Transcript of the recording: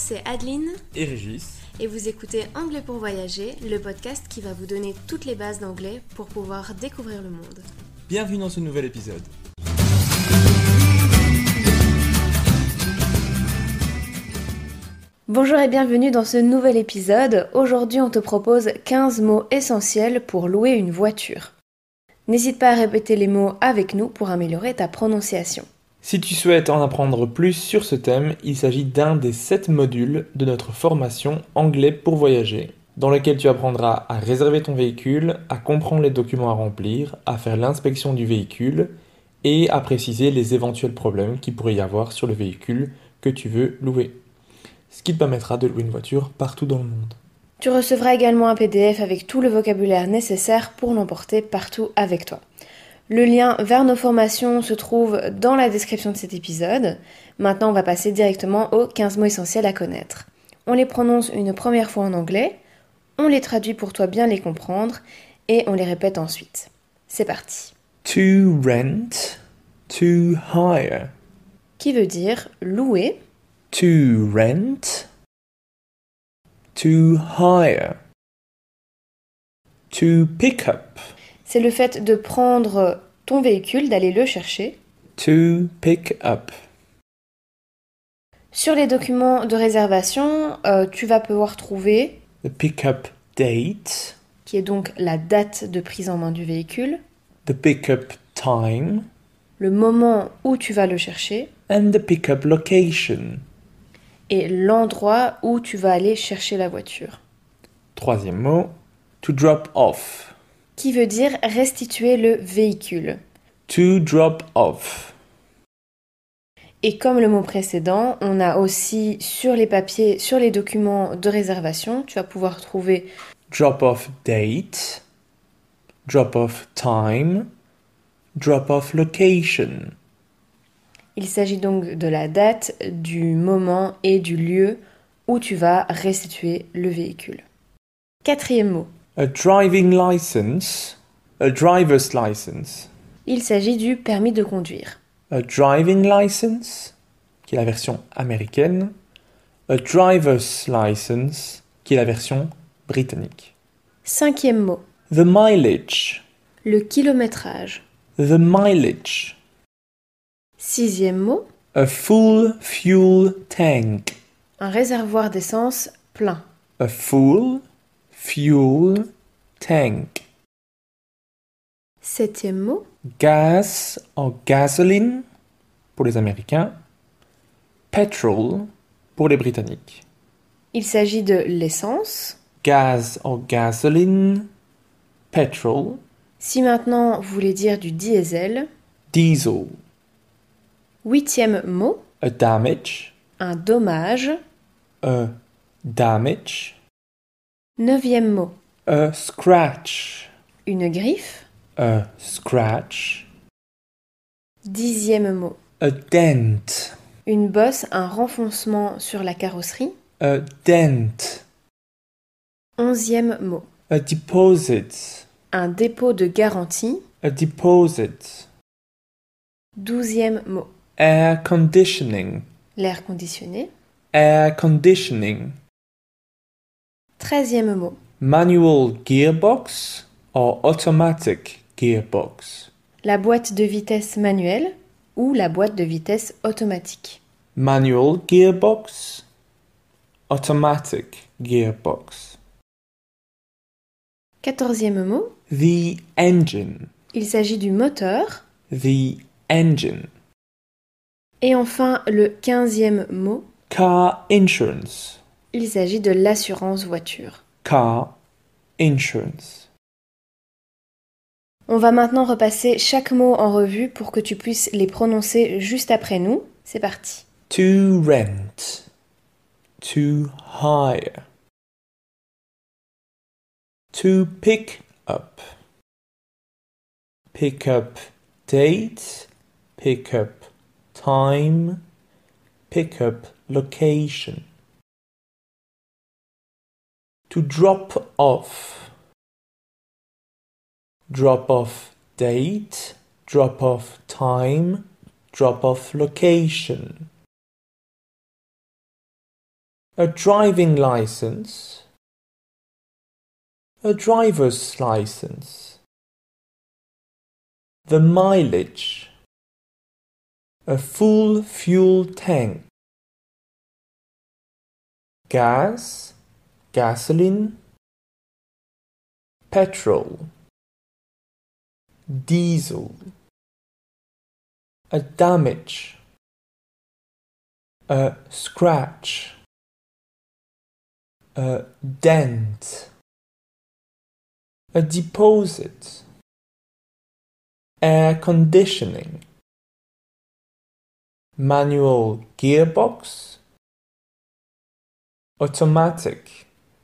c'est Adeline et Régis. et vous écoutez Anglais pour voyager, le podcast qui va vous donner toutes les bases d'anglais pour pouvoir découvrir le monde. Bienvenue dans ce nouvel épisode. Bonjour et bienvenue dans ce nouvel épisode. Aujourd'hui, on te propose 15 mots essentiels pour louer une voiture. N'hésite pas à répéter les mots avec nous pour améliorer ta prononciation. Si tu souhaites en apprendre plus sur ce thème, il s'agit d'un des sept modules de notre formation Anglais pour voyager, dans lequel tu apprendras à réserver ton véhicule, à comprendre les documents à remplir, à faire l'inspection du véhicule et à préciser les éventuels problèmes qu'il pourrait y avoir sur le véhicule que tu veux louer. Ce qui te permettra de louer une voiture partout dans le monde. Tu recevras également un PDF avec tout le vocabulaire nécessaire pour l'emporter partout avec toi. Le lien vers nos formations se trouve dans la description de cet épisode. Maintenant, on va passer directement aux 15 mots essentiels à connaître. On les prononce une première fois en anglais, on les traduit pour toi bien les comprendre et on les répète ensuite. C'est parti. To rent, to hire. Qui veut dire louer, To rent, to hire. To pick up, c'est le fait de prendre ton véhicule, d'aller le chercher. to pick up. Sur les documents de réservation, euh, tu vas pouvoir trouver, The pick-up date, qui est donc la date de prise en main du véhicule, the pick-up time, le moment où tu vas le chercher and the pick-up location. et l'endroit où tu vas aller chercher la voiture. Troisième mot, to drop off. Qui veut dire restituer le véhicule. To drop off. Et comme le mot précédent, on a aussi sur les papiers, sur les documents de réservation, tu vas pouvoir trouver Drop off date, drop off time, drop off location. Il s'agit donc de la date, du moment et du lieu où tu vas restituer le véhicule. Quatrième mot. A driving license, a driver's license. Il s'agit du permis de conduire. A driving license, qui est la version américaine. A driver's license, qui est la version britannique. Cinquième mot. The mileage, Le kilométrage. the mileage. Sixième mot. A full fuel tank. Un réservoir d'essence plein. A full fuel tank. Septième mot. Gas en gasoline pour les Américains. Petrol pour les Britanniques. Il s'agit de l'essence. Gas en gasoline. Petrol. Si maintenant vous voulez dire du diesel. Diesel. Huitième mot. A damage. Un dommage. A damage. Neuvième mot. A scratch. Une griffe. A scratch. Dixième mot. A dent. Une bosse, un renfoncement sur la carrosserie. A dent. Onzième mot. A deposit. Un dépôt de garantie. A deposit. Douzième mot. Air conditioning. L'air conditionné. Air conditioning. Treizième mot. Manual gearbox or automatic gearbox? La boîte de vitesse manuelle ou la boîte de vitesse automatique? Manual gearbox. Automatic gearbox. Quatorzième mot. The engine. Il s'agit du moteur. The engine. Et enfin, le quinzième mot. Car insurance. Il s'agit de l'assurance voiture. Car insurance. On va maintenant repasser chaque mot en revue pour que tu puisses les prononcer juste après nous. C'est parti. To rent. To hire. To pick up. Pick up date. Pick up time. Pick up location. To drop off. Drop off date. Drop off time. Drop off location. A driving license. A driver's license. The mileage. A full fuel tank. Gas, gasoline, petrol, diesel. A damage. A scratch. A dent. A deposit. Air conditioning. Manual gearbox. Automatic